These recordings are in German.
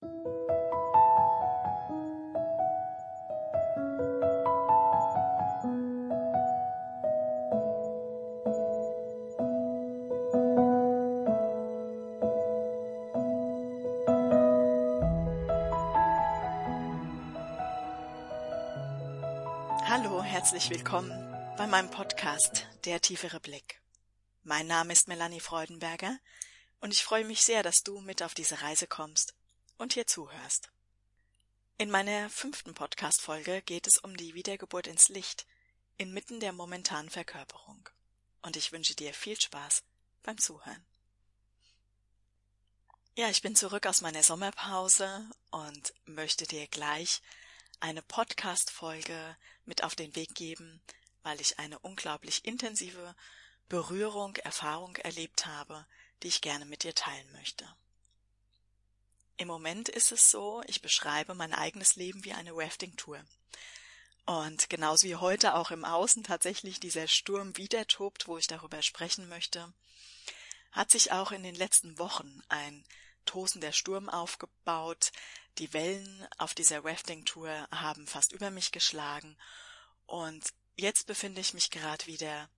Hallo, herzlich willkommen bei meinem Podcast Der tiefere Blick. Mein Name ist Melanie Freudenberger und ich freue mich sehr, dass du mit auf diese Reise kommst und hier zuhörst. In meiner fünften Podcast-Folge geht es um die Wiedergeburt ins Licht inmitten der momentanen Verkörperung. Und ich wünsche dir viel Spaß beim Zuhören. Ja, ich bin zurück aus meiner Sommerpause und möchte dir gleich eine Podcast-Folge mit auf den Weg geben, weil ich eine unglaublich intensive Berührung, Erfahrung erlebt habe, die ich gerne mit dir teilen möchte. Im Moment ist es so, ich beschreibe mein eigenes Leben wie eine Rafting-Tour. Und genauso wie heute auch im Außen tatsächlich dieser Sturm wieder tobt, wo ich darüber sprechen möchte, hat sich auch in den letzten Wochen ein tosender Sturm aufgebaut. Die Wellen auf dieser Rafting-Tour haben fast über mich geschlagen. Und jetzt befinde ich mich gerade wieder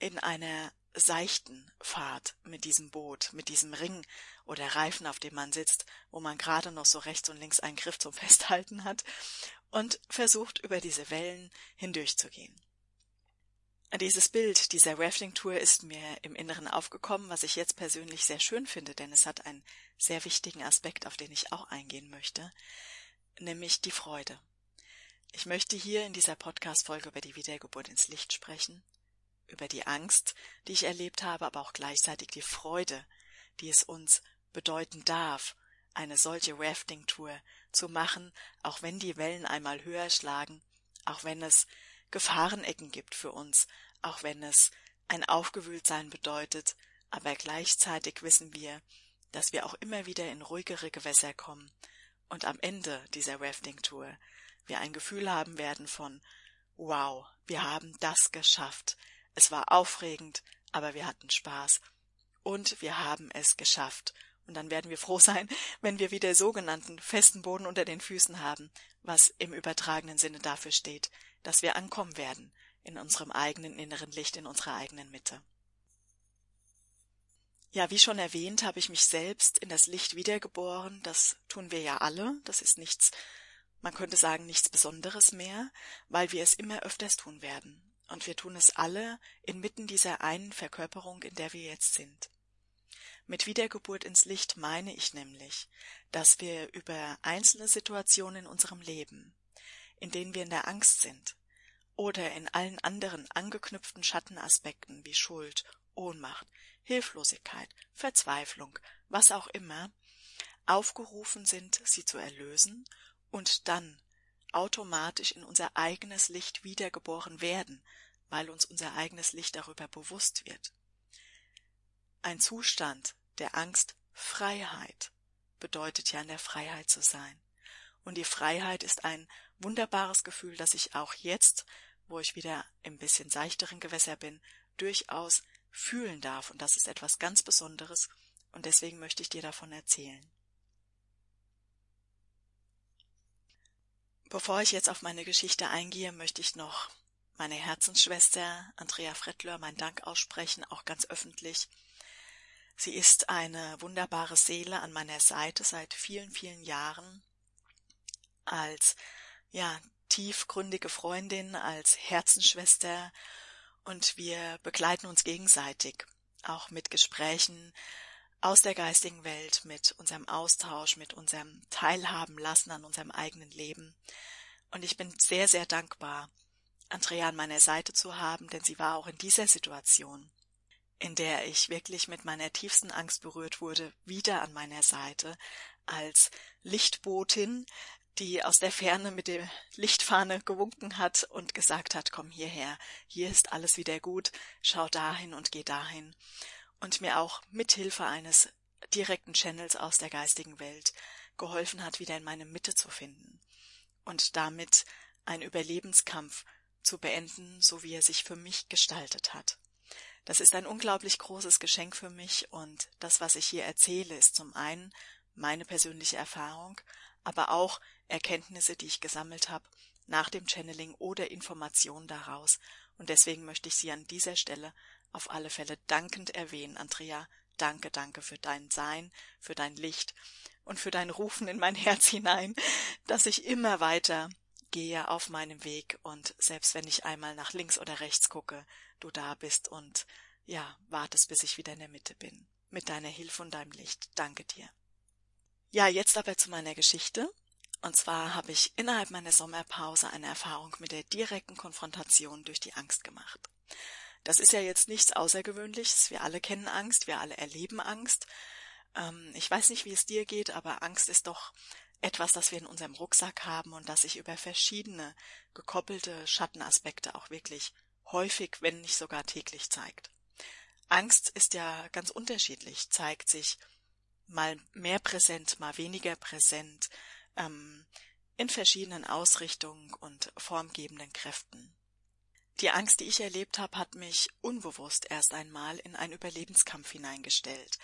in einer seichten Fahrt mit diesem Boot, mit diesem Ring oder Reifen, auf dem man sitzt, wo man gerade noch so rechts und links einen Griff zum Festhalten hat und versucht über diese Wellen hindurchzugehen. Dieses Bild dieser Rafting-Tour ist mir im Inneren aufgekommen, was ich jetzt persönlich sehr schön finde, denn es hat einen sehr wichtigen Aspekt, auf den ich auch eingehen möchte, nämlich die Freude. Ich möchte hier in dieser Podcast-Folge über die Wiedergeburt ins Licht sprechen, über die Angst, die ich erlebt habe, aber auch gleichzeitig die Freude, die es uns bedeuten darf, eine solche Rafting-Tour zu machen, auch wenn die Wellen einmal höher schlagen, auch wenn es Gefahrenecken gibt für uns, auch wenn es ein Aufgewühltsein bedeutet, aber gleichzeitig wissen wir, dass wir auch immer wieder in ruhigere Gewässer kommen und am Ende dieser Rafting-Tour wir ein Gefühl haben werden von Wow, wir haben das geschafft. Es war aufregend, aber wir hatten Spaß. Und wir haben es geschafft. Und dann werden wir froh sein, wenn wir wieder sogenannten festen Boden unter den Füßen haben, was im übertragenen Sinne dafür steht, dass wir ankommen werden in unserem eigenen inneren Licht, in unserer eigenen Mitte. Ja, wie schon erwähnt, habe ich mich selbst in das Licht wiedergeboren. Das tun wir ja alle. Das ist nichts, man könnte sagen, nichts Besonderes mehr, weil wir es immer öfters tun werden. Und wir tun es alle inmitten dieser einen Verkörperung, in der wir jetzt sind. Mit Wiedergeburt ins Licht meine ich nämlich, dass wir über einzelne Situationen in unserem Leben, in denen wir in der Angst sind, oder in allen anderen angeknüpften Schattenaspekten wie Schuld, Ohnmacht, Hilflosigkeit, Verzweiflung, was auch immer, aufgerufen sind, sie zu erlösen und dann automatisch in unser eigenes Licht wiedergeboren werden, weil uns unser eigenes Licht darüber bewusst wird. Ein Zustand der Angst Freiheit bedeutet ja in der Freiheit zu sein. Und die Freiheit ist ein wunderbares Gefühl, das ich auch jetzt, wo ich wieder im bisschen seichteren Gewässer bin, durchaus fühlen darf. Und das ist etwas ganz Besonderes. Und deswegen möchte ich dir davon erzählen. Bevor ich jetzt auf meine Geschichte eingehe, möchte ich noch meine Herzensschwester Andrea Frettlör meinen Dank aussprechen, auch ganz öffentlich. Sie ist eine wunderbare Seele an meiner Seite seit vielen, vielen Jahren als ja tiefgründige Freundin, als Herzensschwester und wir begleiten uns gegenseitig, auch mit Gesprächen aus der geistigen Welt, mit unserem Austausch, mit unserem Teilhaben lassen an unserem eigenen Leben. Und ich bin sehr, sehr dankbar, Andrea an meiner Seite zu haben, denn sie war auch in dieser Situation, in der ich wirklich mit meiner tiefsten Angst berührt wurde, wieder an meiner Seite als Lichtbotin, die aus der Ferne mit der Lichtfahne gewunken hat und gesagt hat, komm hierher, hier ist alles wieder gut, schau dahin und geh dahin. Und mir auch mit Hilfe eines direkten Channels aus der geistigen Welt geholfen hat, wieder in meine Mitte zu finden und damit ein Überlebenskampf zu beenden, so wie er sich für mich gestaltet hat. Das ist ein unglaublich großes Geschenk für mich und das, was ich hier erzähle, ist zum einen meine persönliche Erfahrung, aber auch Erkenntnisse, die ich gesammelt habe nach dem Channeling oder Informationen daraus. Und deswegen möchte ich Sie an dieser Stelle auf alle Fälle dankend erwähnen, Andrea. Danke, danke für dein Sein, für dein Licht und für dein Rufen in mein Herz hinein, dass ich immer weiter gehe auf meinem Weg und selbst wenn ich einmal nach links oder rechts gucke, du da bist und ja, wartest, bis ich wieder in der Mitte bin. Mit deiner Hilfe und deinem Licht. Danke dir. Ja, jetzt aber zu meiner Geschichte. Und zwar habe ich innerhalb meiner Sommerpause eine Erfahrung mit der direkten Konfrontation durch die Angst gemacht. Das ist ja jetzt nichts Außergewöhnliches. Wir alle kennen Angst, wir alle erleben Angst. Ähm, ich weiß nicht, wie es dir geht, aber Angst ist doch etwas, das wir in unserem Rucksack haben und das sich über verschiedene gekoppelte Schattenaspekte auch wirklich häufig, wenn nicht sogar täglich zeigt. Angst ist ja ganz unterschiedlich, zeigt sich mal mehr präsent, mal weniger präsent, ähm, in verschiedenen Ausrichtungen und formgebenden Kräften. Die Angst, die ich erlebt habe, hat mich unbewusst erst einmal in einen Überlebenskampf hineingestellt,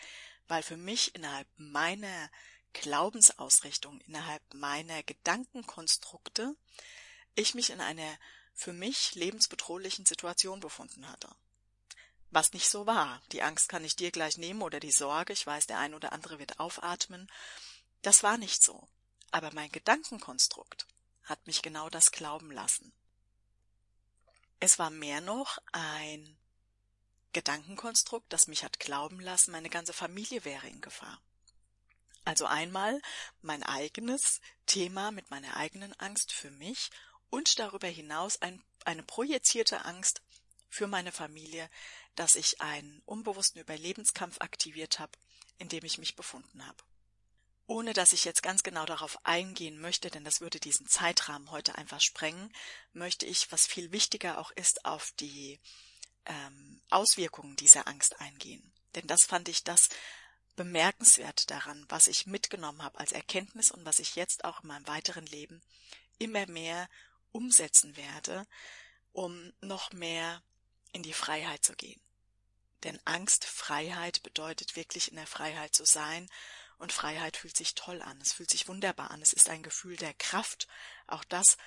weil für mich innerhalb meiner Glaubensausrichtung, innerhalb meiner Gedankenkonstrukte ich mich in einer für mich lebensbedrohlichen Situation befunden hatte. Was nicht so war. Die Angst kann ich dir gleich nehmen oder die Sorge, ich weiß, der ein oder andere wird aufatmen. Das war nicht so. Aber mein Gedankenkonstrukt hat mich genau das glauben lassen. Es war mehr noch ein Gedankenkonstrukt, das mich hat glauben lassen, meine ganze Familie wäre in Gefahr. Also einmal mein eigenes Thema mit meiner eigenen Angst für mich und darüber hinaus ein, eine projizierte Angst für meine Familie, dass ich einen unbewussten Überlebenskampf aktiviert habe, in dem ich mich befunden habe. Ohne dass ich jetzt ganz genau darauf eingehen möchte, denn das würde diesen Zeitrahmen heute einfach sprengen, möchte ich, was viel wichtiger auch ist, auf die ähm, Auswirkungen dieser Angst eingehen. Denn das fand ich das bemerkenswert daran, was ich mitgenommen habe als Erkenntnis und was ich jetzt auch in meinem weiteren Leben immer mehr umsetzen werde, um noch mehr in die Freiheit zu gehen. Denn Angst, Freiheit bedeutet wirklich in der Freiheit zu sein und Freiheit fühlt sich toll an, es fühlt sich wunderbar an, es ist ein Gefühl der Kraft. Auch das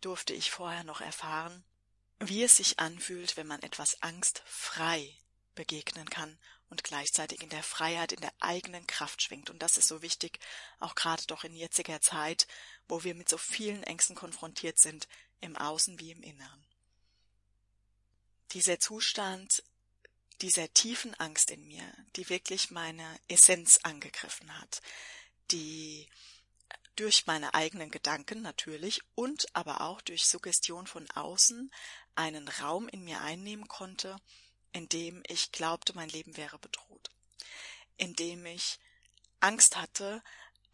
durfte ich vorher noch erfahren, wie es sich anfühlt, wenn man etwas angstfrei begegnen kann und gleichzeitig in der Freiheit, in der eigenen Kraft schwingt. Und das ist so wichtig, auch gerade doch in jetziger Zeit, wo wir mit so vielen Ängsten konfrontiert sind, im Außen wie im Inneren. Dieser Zustand dieser tiefen Angst in mir, die wirklich meine Essenz angegriffen hat, die durch meine eigenen Gedanken natürlich und aber auch durch Suggestion von außen einen Raum in mir einnehmen konnte, in dem ich glaubte, mein Leben wäre bedroht, in dem ich Angst hatte,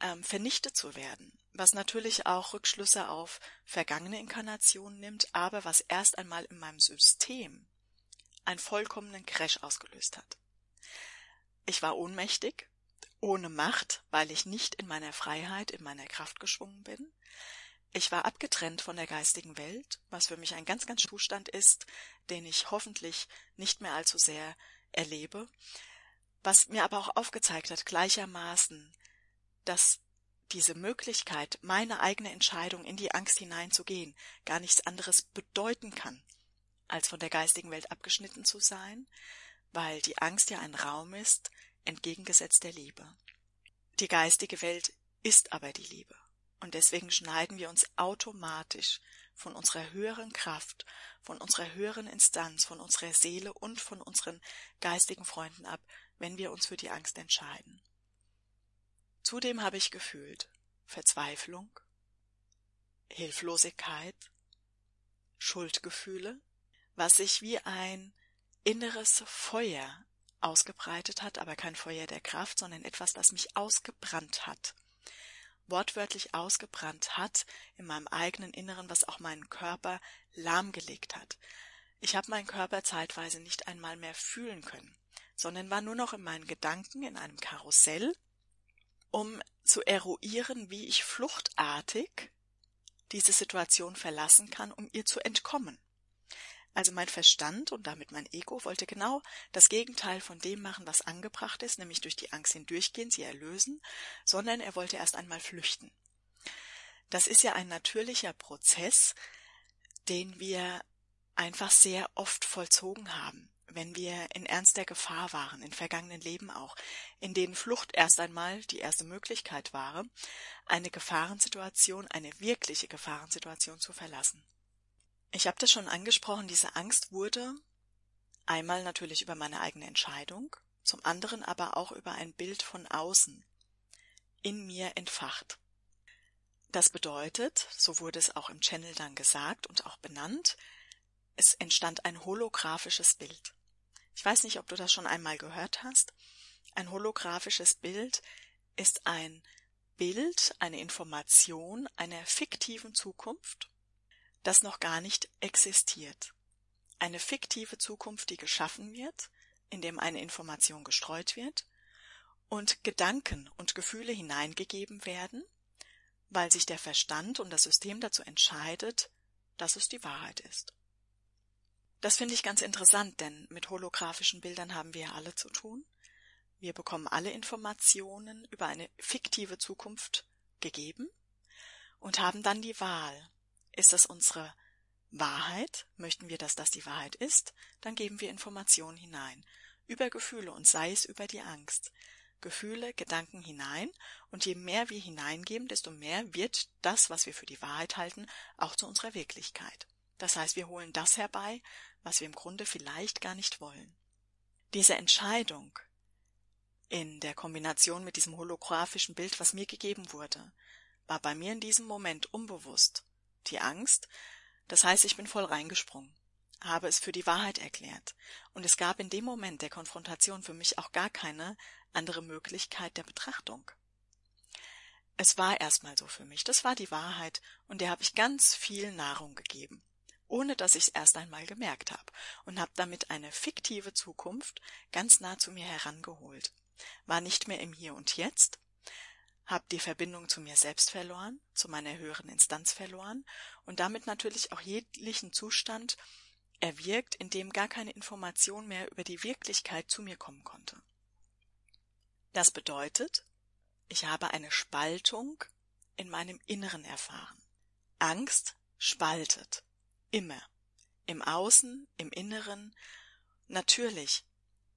ähm, vernichtet zu werden, was natürlich auch Rückschlüsse auf vergangene Inkarnationen nimmt, aber was erst einmal in meinem System einen vollkommenen Crash ausgelöst hat. Ich war ohnmächtig, ohne Macht, weil ich nicht in meiner Freiheit, in meiner Kraft geschwungen bin. Ich war abgetrennt von der geistigen Welt, was für mich ein ganz, ganz Zustand ist, den ich hoffentlich nicht mehr allzu sehr erlebe, was mir aber auch aufgezeigt hat gleichermaßen, dass diese Möglichkeit, meine eigene Entscheidung in die Angst hineinzugehen, gar nichts anderes bedeuten kann, als von der geistigen Welt abgeschnitten zu sein, weil die Angst ja ein Raum ist, entgegengesetzt der Liebe. Die geistige Welt ist aber die Liebe. Und deswegen schneiden wir uns automatisch von unserer höheren Kraft, von unserer höheren Instanz, von unserer Seele und von unseren geistigen Freunden ab, wenn wir uns für die Angst entscheiden. Zudem habe ich gefühlt Verzweiflung, Hilflosigkeit, Schuldgefühle, was sich wie ein inneres Feuer ausgebreitet hat, aber kein Feuer der Kraft, sondern etwas, das mich ausgebrannt hat. Wortwörtlich ausgebrannt hat in meinem eigenen Inneren, was auch meinen Körper lahmgelegt hat. Ich habe meinen Körper zeitweise nicht einmal mehr fühlen können, sondern war nur noch in meinen Gedanken in einem Karussell, um zu eruieren, wie ich fluchtartig diese Situation verlassen kann, um ihr zu entkommen. Also mein Verstand und damit mein Ego wollte genau das Gegenteil von dem machen, was angebracht ist, nämlich durch die Angst hindurchgehen, sie erlösen, sondern er wollte erst einmal flüchten. Das ist ja ein natürlicher Prozess, den wir einfach sehr oft vollzogen haben, wenn wir in ernster Gefahr waren, in vergangenen Leben auch, in denen Flucht erst einmal die erste Möglichkeit war, eine Gefahrensituation, eine wirkliche Gefahrensituation zu verlassen. Ich habe das schon angesprochen, diese Angst wurde einmal natürlich über meine eigene Entscheidung, zum anderen aber auch über ein Bild von außen in mir entfacht. Das bedeutet, so wurde es auch im Channel dann gesagt und auch benannt, es entstand ein holographisches Bild. Ich weiß nicht, ob du das schon einmal gehört hast. Ein holographisches Bild ist ein Bild, eine Information einer fiktiven Zukunft, das noch gar nicht existiert. Eine fiktive Zukunft, die geschaffen wird, in dem eine Information gestreut wird und Gedanken und Gefühle hineingegeben werden, weil sich der Verstand und das System dazu entscheidet, dass es die Wahrheit ist. Das finde ich ganz interessant, denn mit holographischen Bildern haben wir ja alle zu tun. Wir bekommen alle Informationen über eine fiktive Zukunft gegeben und haben dann die Wahl. Ist das unsere Wahrheit? Möchten wir, dass das die Wahrheit ist? Dann geben wir Informationen hinein. Über Gefühle und sei es über die Angst. Gefühle, Gedanken hinein, und je mehr wir hineingeben, desto mehr wird das, was wir für die Wahrheit halten, auch zu unserer Wirklichkeit. Das heißt, wir holen das herbei, was wir im Grunde vielleicht gar nicht wollen. Diese Entscheidung in der Kombination mit diesem holographischen Bild, was mir gegeben wurde, war bei mir in diesem Moment unbewusst die Angst, das heißt, ich bin voll reingesprungen habe es für die Wahrheit erklärt, und es gab in dem Moment der Konfrontation für mich auch gar keine andere Möglichkeit der Betrachtung. Es war erstmal so für mich, das war die Wahrheit, und der habe ich ganz viel Nahrung gegeben, ohne dass ich es erst einmal gemerkt habe, und habe damit eine fiktive Zukunft ganz nah zu mir herangeholt, war nicht mehr im Hier und Jetzt, habe die Verbindung zu mir selbst verloren, zu meiner höheren Instanz verloren und damit natürlich auch jeglichen Zustand erwirkt, in dem gar keine Information mehr über die Wirklichkeit zu mir kommen konnte. Das bedeutet, ich habe eine Spaltung in meinem Inneren erfahren. Angst spaltet. Immer. Im Außen, im Inneren, natürlich,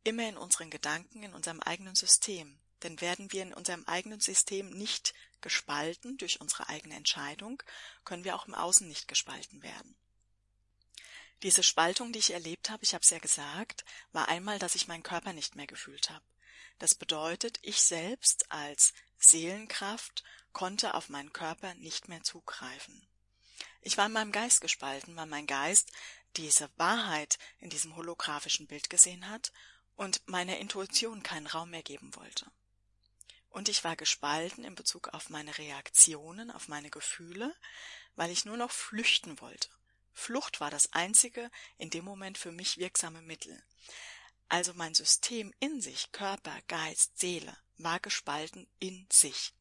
immer in unseren Gedanken, in unserem eigenen System. Denn werden wir in unserem eigenen System nicht gespalten durch unsere eigene Entscheidung, können wir auch im Außen nicht gespalten werden. Diese Spaltung, die ich erlebt habe, ich habe es ja gesagt, war einmal, dass ich meinen Körper nicht mehr gefühlt habe. Das bedeutet, ich selbst als Seelenkraft konnte auf meinen Körper nicht mehr zugreifen. Ich war in meinem Geist gespalten, weil mein Geist diese Wahrheit in diesem holographischen Bild gesehen hat und meiner Intuition keinen Raum mehr geben wollte. Und ich war gespalten in Bezug auf meine Reaktionen, auf meine Gefühle, weil ich nur noch flüchten wollte. Flucht war das einzige in dem Moment für mich wirksame Mittel. Also mein System in sich, Körper, Geist, Seele, war gespalten in sich.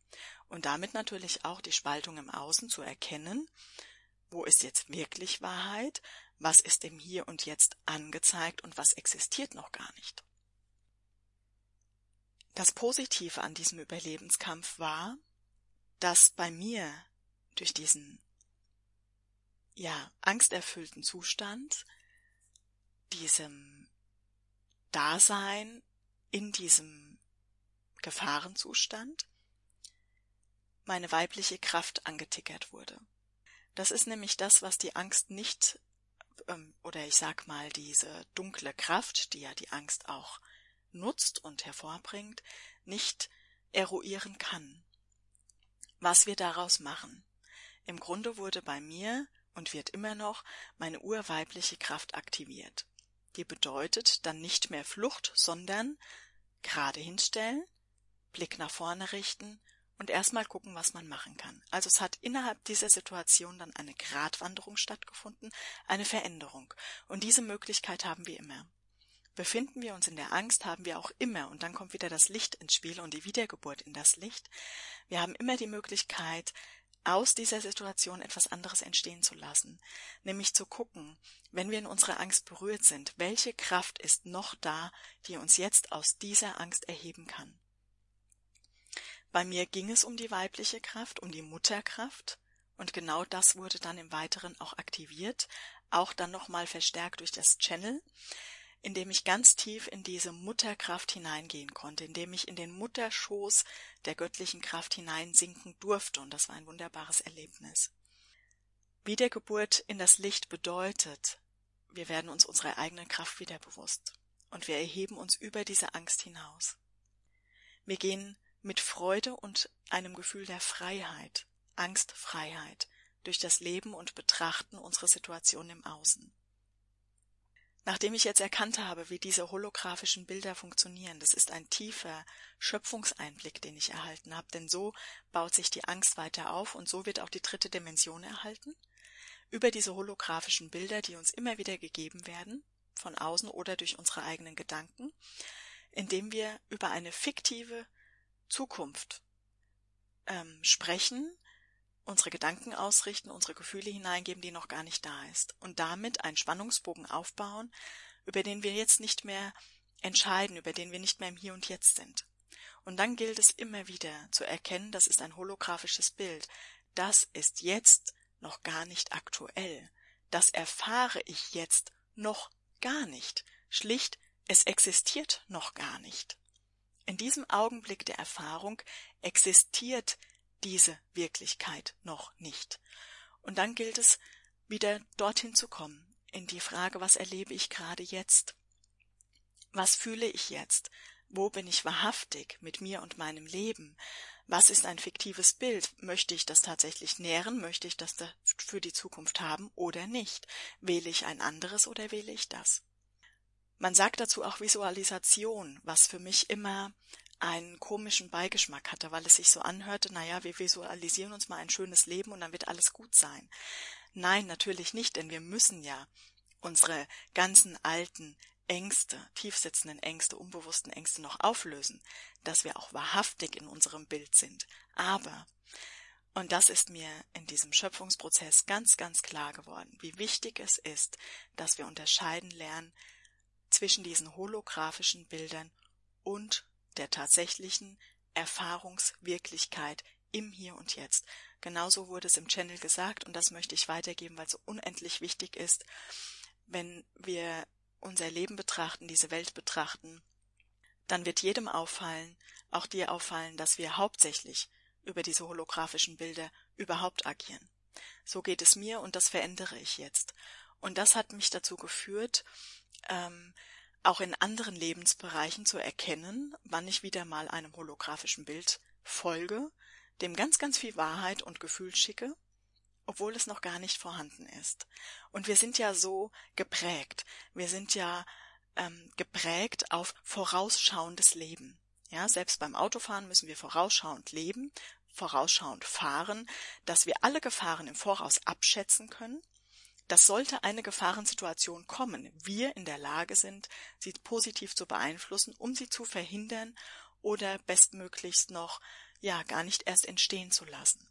Und damit natürlich auch die Spaltung im Außen zu erkennen, wo ist jetzt wirklich Wahrheit, was ist im Hier und Jetzt angezeigt und was existiert noch gar nicht. Das Positive an diesem Überlebenskampf war, dass bei mir durch diesen ja, angsterfüllten Zustand, diesem Dasein in diesem Gefahrenzustand, meine weibliche Kraft angetickert wurde. Das ist nämlich das, was die Angst nicht, ähm, oder ich sag mal, diese dunkle Kraft, die ja die Angst auch nutzt und hervorbringt, nicht eruieren kann. Was wir daraus machen. Im Grunde wurde bei mir und wird immer noch meine urweibliche Kraft aktiviert. Die bedeutet dann nicht mehr Flucht, sondern gerade hinstellen, Blick nach vorne richten und erstmal gucken, was man machen kann. Also es hat innerhalb dieser Situation dann eine Gratwanderung stattgefunden, eine Veränderung. Und diese Möglichkeit haben wir immer. Befinden wir uns in der Angst, haben wir auch immer, und dann kommt wieder das Licht ins Spiel und die Wiedergeburt in das Licht. Wir haben immer die Möglichkeit, aus dieser Situation etwas anderes entstehen zu lassen, nämlich zu gucken, wenn wir in unserer Angst berührt sind, welche Kraft ist noch da, die uns jetzt aus dieser Angst erheben kann. Bei mir ging es um die weibliche Kraft, um die Mutterkraft, und genau das wurde dann im Weiteren auch aktiviert, auch dann nochmal verstärkt durch das Channel, indem ich ganz tief in diese Mutterkraft hineingehen konnte, indem ich in den Mutterschoß der göttlichen Kraft hineinsinken durfte, und das war ein wunderbares Erlebnis. Wiedergeburt in das Licht bedeutet, wir werden uns unserer eigenen Kraft wieder bewusst und wir erheben uns über diese Angst hinaus. Wir gehen mit Freude und einem Gefühl der Freiheit, Angstfreiheit, durch das Leben und Betrachten unserer Situation im Außen. Nachdem ich jetzt erkannt habe, wie diese holographischen Bilder funktionieren, das ist ein tiefer Schöpfungseinblick, den ich erhalten habe, denn so baut sich die Angst weiter auf und so wird auch die dritte Dimension erhalten, über diese holographischen Bilder, die uns immer wieder gegeben werden, von außen oder durch unsere eigenen Gedanken, indem wir über eine fiktive Zukunft ähm, sprechen, unsere Gedanken ausrichten, unsere Gefühle hineingeben, die noch gar nicht da ist. Und damit einen Spannungsbogen aufbauen, über den wir jetzt nicht mehr entscheiden, über den wir nicht mehr im Hier und Jetzt sind. Und dann gilt es immer wieder zu erkennen, das ist ein holographisches Bild. Das ist jetzt noch gar nicht aktuell. Das erfahre ich jetzt noch gar nicht. Schlicht, es existiert noch gar nicht. In diesem Augenblick der Erfahrung existiert diese Wirklichkeit noch nicht. Und dann gilt es, wieder dorthin zu kommen, in die Frage, was erlebe ich gerade jetzt? Was fühle ich jetzt? Wo bin ich wahrhaftig mit mir und meinem Leben? Was ist ein fiktives Bild? Möchte ich das tatsächlich nähren? Möchte ich das für die Zukunft haben oder nicht? Wähle ich ein anderes oder wähle ich das? Man sagt dazu auch Visualisation, was für mich immer einen komischen Beigeschmack hatte, weil es sich so anhörte, naja, wir visualisieren uns mal ein schönes Leben und dann wird alles gut sein. Nein, natürlich nicht, denn wir müssen ja unsere ganzen alten Ängste, tiefsitzenden Ängste, unbewussten Ängste noch auflösen, dass wir auch wahrhaftig in unserem Bild sind. Aber, und das ist mir in diesem Schöpfungsprozess ganz, ganz klar geworden, wie wichtig es ist, dass wir unterscheiden lernen zwischen diesen holographischen Bildern und der tatsächlichen Erfahrungswirklichkeit im Hier und Jetzt. Genauso wurde es im Channel gesagt und das möchte ich weitergeben, weil es so unendlich wichtig ist, wenn wir unser Leben betrachten, diese Welt betrachten, dann wird jedem auffallen, auch dir auffallen, dass wir hauptsächlich über diese holographischen Bilder überhaupt agieren. So geht es mir und das verändere ich jetzt. Und das hat mich dazu geführt, ähm, auch in anderen Lebensbereichen zu erkennen, wann ich wieder mal einem holographischen Bild folge, dem ganz, ganz viel Wahrheit und Gefühl schicke, obwohl es noch gar nicht vorhanden ist. Und wir sind ja so geprägt. Wir sind ja ähm, geprägt auf vorausschauendes Leben. Ja, selbst beim Autofahren müssen wir vorausschauend leben, vorausschauend fahren, dass wir alle Gefahren im Voraus abschätzen können dass sollte eine Gefahrensituation kommen, wir in der Lage sind, sie positiv zu beeinflussen, um sie zu verhindern oder bestmöglichst noch ja gar nicht erst entstehen zu lassen.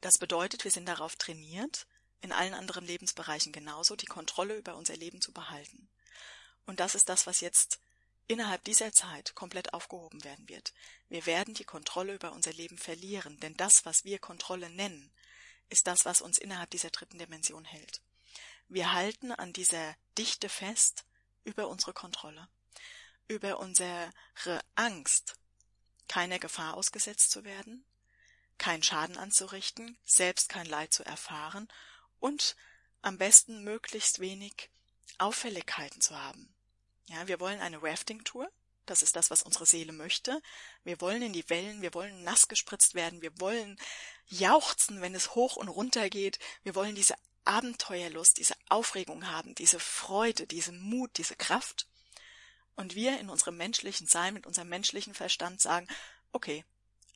Das bedeutet, wir sind darauf trainiert, in allen anderen Lebensbereichen genauso die Kontrolle über unser Leben zu behalten. Und das ist das, was jetzt innerhalb dieser Zeit komplett aufgehoben werden wird. Wir werden die Kontrolle über unser Leben verlieren, denn das, was wir Kontrolle nennen, ist das, was uns innerhalb dieser dritten Dimension hält. Wir halten an dieser Dichte fest über unsere Kontrolle, über unsere Angst, keiner Gefahr ausgesetzt zu werden, keinen Schaden anzurichten, selbst kein Leid zu erfahren und am besten möglichst wenig Auffälligkeiten zu haben. Ja, wir wollen eine Rafting-Tour, das ist das, was unsere Seele möchte. Wir wollen in die Wellen, wir wollen nass gespritzt werden, wir wollen jauchzen, wenn es hoch und runter geht. Wir wollen diese Abenteuerlust, diese Aufregung haben, diese Freude, diesen Mut, diese Kraft. Und wir in unserem menschlichen Sein, mit unserem menschlichen Verstand sagen, okay,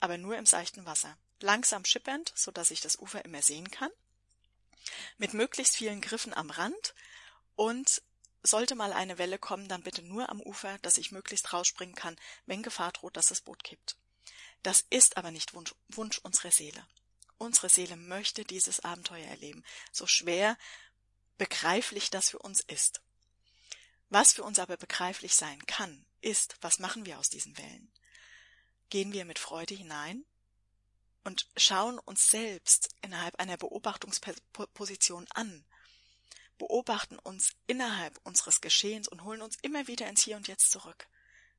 aber nur im seichten Wasser. Langsam schippernd, so dass ich das Ufer immer sehen kann. Mit möglichst vielen Griffen am Rand und sollte mal eine Welle kommen, dann bitte nur am Ufer, dass ich möglichst rausspringen kann, wenn Gefahr droht, dass das Boot kippt. Das ist aber nicht Wunsch, Wunsch unserer Seele. Unsere Seele möchte dieses Abenteuer erleben, so schwer begreiflich das für uns ist. Was für uns aber begreiflich sein kann, ist, was machen wir aus diesen Wellen? Gehen wir mit Freude hinein und schauen uns selbst innerhalb einer Beobachtungsposition an, beobachten uns innerhalb unseres Geschehens und holen uns immer wieder ins Hier und Jetzt zurück.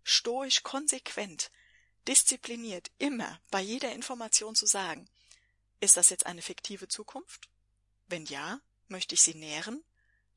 Stoisch, konsequent, diszipliniert, immer bei jeder Information zu sagen, ist das jetzt eine fiktive Zukunft? Wenn ja, möchte ich sie nähren?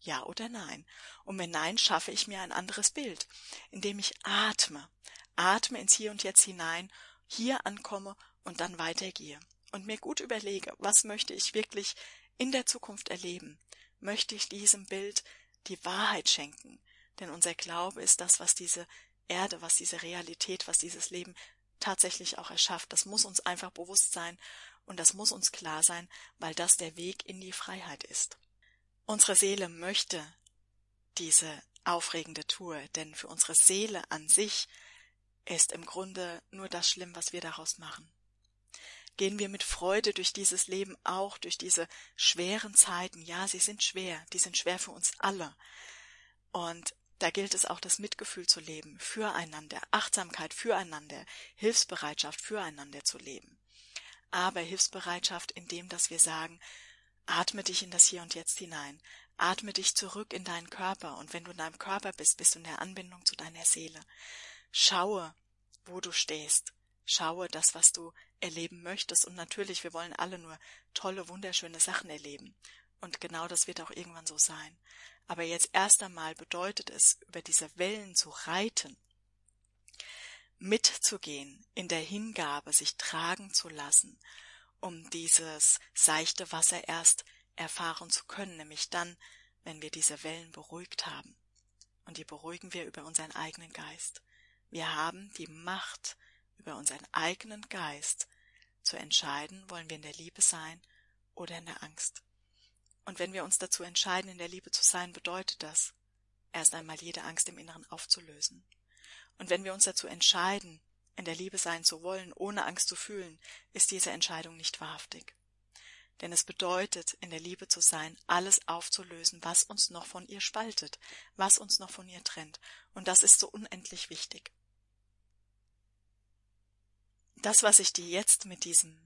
Ja oder nein? Und wenn nein, schaffe ich mir ein anderes Bild, indem ich atme, atme ins Hier und Jetzt hinein, hier ankomme und dann weitergehe und mir gut überlege, was möchte ich wirklich in der Zukunft erleben? Möchte ich diesem Bild die Wahrheit schenken? Denn unser Glaube ist das, was diese Erde, was diese Realität, was dieses Leben tatsächlich auch erschafft. Das muss uns einfach bewusst sein und das muss uns klar sein, weil das der Weg in die Freiheit ist. Unsere Seele möchte diese aufregende Tour, denn für unsere Seele an sich ist im Grunde nur das schlimm, was wir daraus machen. Gehen wir mit Freude durch dieses Leben auch, durch diese schweren Zeiten. Ja, sie sind schwer, die sind schwer für uns alle. Und da gilt es auch, das Mitgefühl zu leben, füreinander, Achtsamkeit füreinander, Hilfsbereitschaft füreinander zu leben. Aber Hilfsbereitschaft in dem, dass wir sagen, atme dich in das Hier und Jetzt hinein, atme dich zurück in deinen Körper und wenn du in deinem Körper bist, bist du in der Anbindung zu deiner Seele. Schaue, wo du stehst. Schaue das, was du erleben möchtest. Und natürlich, wir wollen alle nur tolle, wunderschöne Sachen erleben. Und genau das wird auch irgendwann so sein. Aber jetzt erst einmal bedeutet es, über diese Wellen zu reiten, mitzugehen, in der Hingabe, sich tragen zu lassen, um dieses seichte Wasser erst erfahren zu können, nämlich dann, wenn wir diese Wellen beruhigt haben. Und die beruhigen wir über unseren eigenen Geist. Wir haben die Macht, über unseren eigenen Geist zu entscheiden, wollen wir in der Liebe sein oder in der Angst. Und wenn wir uns dazu entscheiden, in der Liebe zu sein, bedeutet das, erst einmal jede Angst im Inneren aufzulösen. Und wenn wir uns dazu entscheiden, in der Liebe sein zu wollen, ohne Angst zu fühlen, ist diese Entscheidung nicht wahrhaftig. Denn es bedeutet, in der Liebe zu sein, alles aufzulösen, was uns noch von ihr spaltet, was uns noch von ihr trennt. Und das ist so unendlich wichtig. Das, was ich dir jetzt mit diesem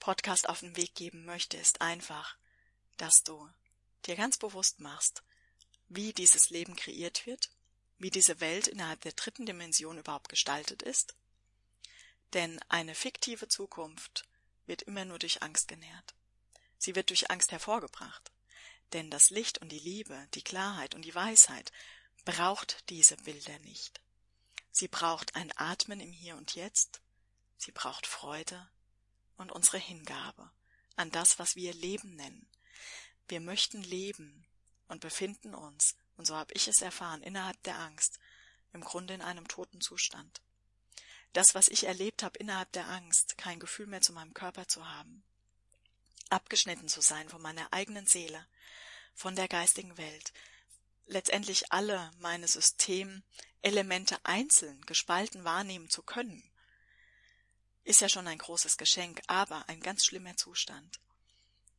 Podcast auf den Weg geben möchte, ist einfach, dass du dir ganz bewusst machst, wie dieses Leben kreiert wird, wie diese Welt innerhalb der dritten Dimension überhaupt gestaltet ist. Denn eine fiktive Zukunft wird immer nur durch Angst genährt. Sie wird durch Angst hervorgebracht. Denn das Licht und die Liebe, die Klarheit und die Weisheit braucht diese Bilder nicht. Sie braucht ein Atmen im Hier und Jetzt, sie braucht Freude und unsere Hingabe an das, was wir Leben nennen, wir möchten leben und befinden uns, und so habe ich es erfahren, innerhalb der Angst, im Grunde in einem toten Zustand. Das, was ich erlebt habe innerhalb der Angst, kein Gefühl mehr zu meinem Körper zu haben, abgeschnitten zu sein von meiner eigenen Seele, von der geistigen Welt, letztendlich alle meine Systemelemente einzeln gespalten wahrnehmen zu können, ist ja schon ein großes Geschenk, aber ein ganz schlimmer Zustand.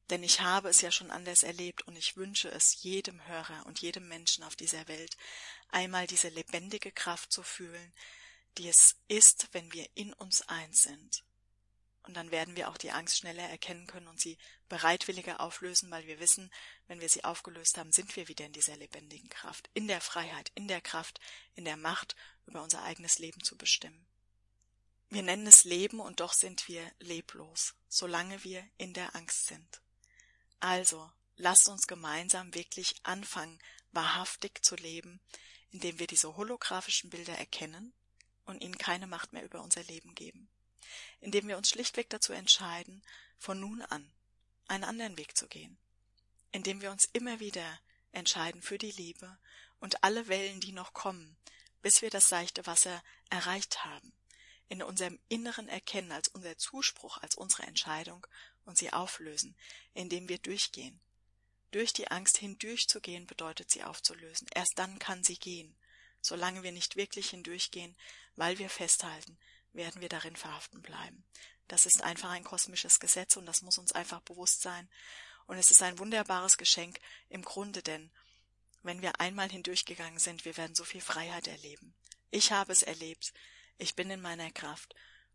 Denn ich habe es ja schon anders erlebt und ich wünsche es jedem Hörer und jedem Menschen auf dieser Welt, einmal diese lebendige Kraft zu fühlen, die es ist, wenn wir in uns eins sind. Und dann werden wir auch die Angst schneller erkennen können und sie bereitwilliger auflösen, weil wir wissen, wenn wir sie aufgelöst haben, sind wir wieder in dieser lebendigen Kraft, in der Freiheit, in der Kraft, in der Macht, über unser eigenes Leben zu bestimmen. Wir nennen es Leben und doch sind wir leblos, solange wir in der Angst sind. Also, lasst uns gemeinsam wirklich anfangen, wahrhaftig zu leben, indem wir diese holographischen Bilder erkennen und ihnen keine Macht mehr über unser Leben geben. Indem wir uns schlichtweg dazu entscheiden, von nun an einen anderen Weg zu gehen. Indem wir uns immer wieder entscheiden für die Liebe und alle Wellen, die noch kommen, bis wir das seichte Wasser erreicht haben, in unserem Inneren erkennen als unser Zuspruch, als unsere Entscheidung und sie auflösen, indem wir durchgehen. Durch die Angst hindurchzugehen bedeutet sie aufzulösen. Erst dann kann sie gehen. Solange wir nicht wirklich hindurchgehen, weil wir festhalten, werden wir darin verhaften bleiben. Das ist einfach ein kosmisches Gesetz und das muss uns einfach bewusst sein. Und es ist ein wunderbares Geschenk im Grunde, denn wenn wir einmal hindurchgegangen sind, wir werden so viel Freiheit erleben. Ich habe es erlebt. Ich bin in meiner Kraft.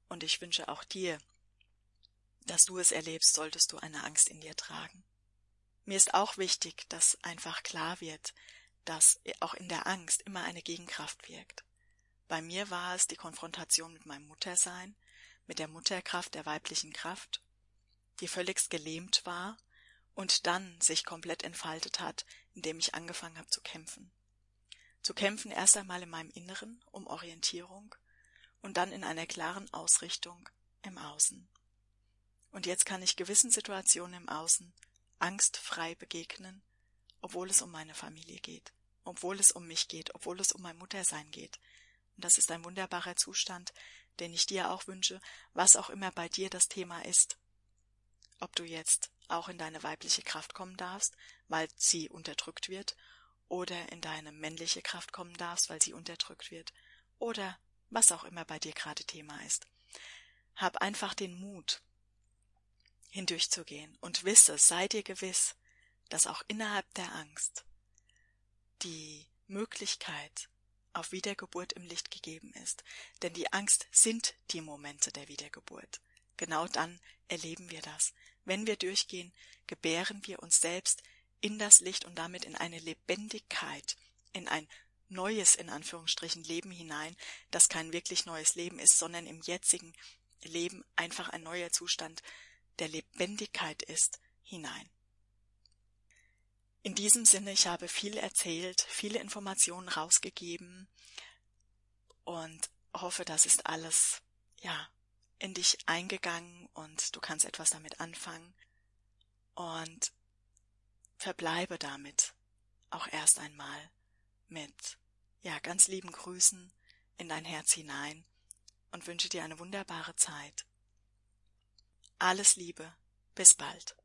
Und ich wünsche auch dir, dass du es erlebst, solltest du eine Angst in dir tragen. Mir ist auch wichtig, dass einfach klar wird, dass auch in der Angst immer eine Gegenkraft wirkt. Bei mir war es die Konfrontation mit meinem Muttersein, mit der Mutterkraft der weiblichen Kraft, die völligst gelähmt war und dann sich komplett entfaltet hat, indem ich angefangen habe zu kämpfen. Zu kämpfen erst einmal in meinem Inneren um Orientierung und dann in einer klaren Ausrichtung im Außen. Und jetzt kann ich gewissen Situationen im Außen angstfrei begegnen, obwohl es um meine Familie geht, obwohl es um mich geht, obwohl es um mein Muttersein geht. Und das ist ein wunderbarer Zustand, den ich dir auch wünsche, was auch immer bei dir das Thema ist. Ob du jetzt auch in deine weibliche Kraft kommen darfst, weil sie unterdrückt wird, oder in deine männliche Kraft kommen darfst, weil sie unterdrückt wird, oder was auch immer bei dir gerade Thema ist. Hab einfach den Mut, hindurchzugehen und wisse, sei dir gewiss, dass auch innerhalb der Angst die Möglichkeit auf Wiedergeburt im Licht gegeben ist. Denn die Angst sind die Momente der Wiedergeburt. Genau dann erleben wir das. Wenn wir durchgehen, gebären wir uns selbst in das Licht und damit in eine Lebendigkeit, in ein neues, in Anführungsstrichen, Leben hinein, das kein wirklich neues Leben ist, sondern im jetzigen Leben einfach ein neuer Zustand der Lebendigkeit ist, hinein. In diesem Sinne, ich habe viel erzählt, viele Informationen rausgegeben und hoffe, das ist alles, ja, in dich eingegangen und du kannst etwas damit anfangen und verbleibe damit auch erst einmal mit, ja, ganz lieben Grüßen in dein Herz hinein und wünsche dir eine wunderbare Zeit. Alles Liebe, bis bald.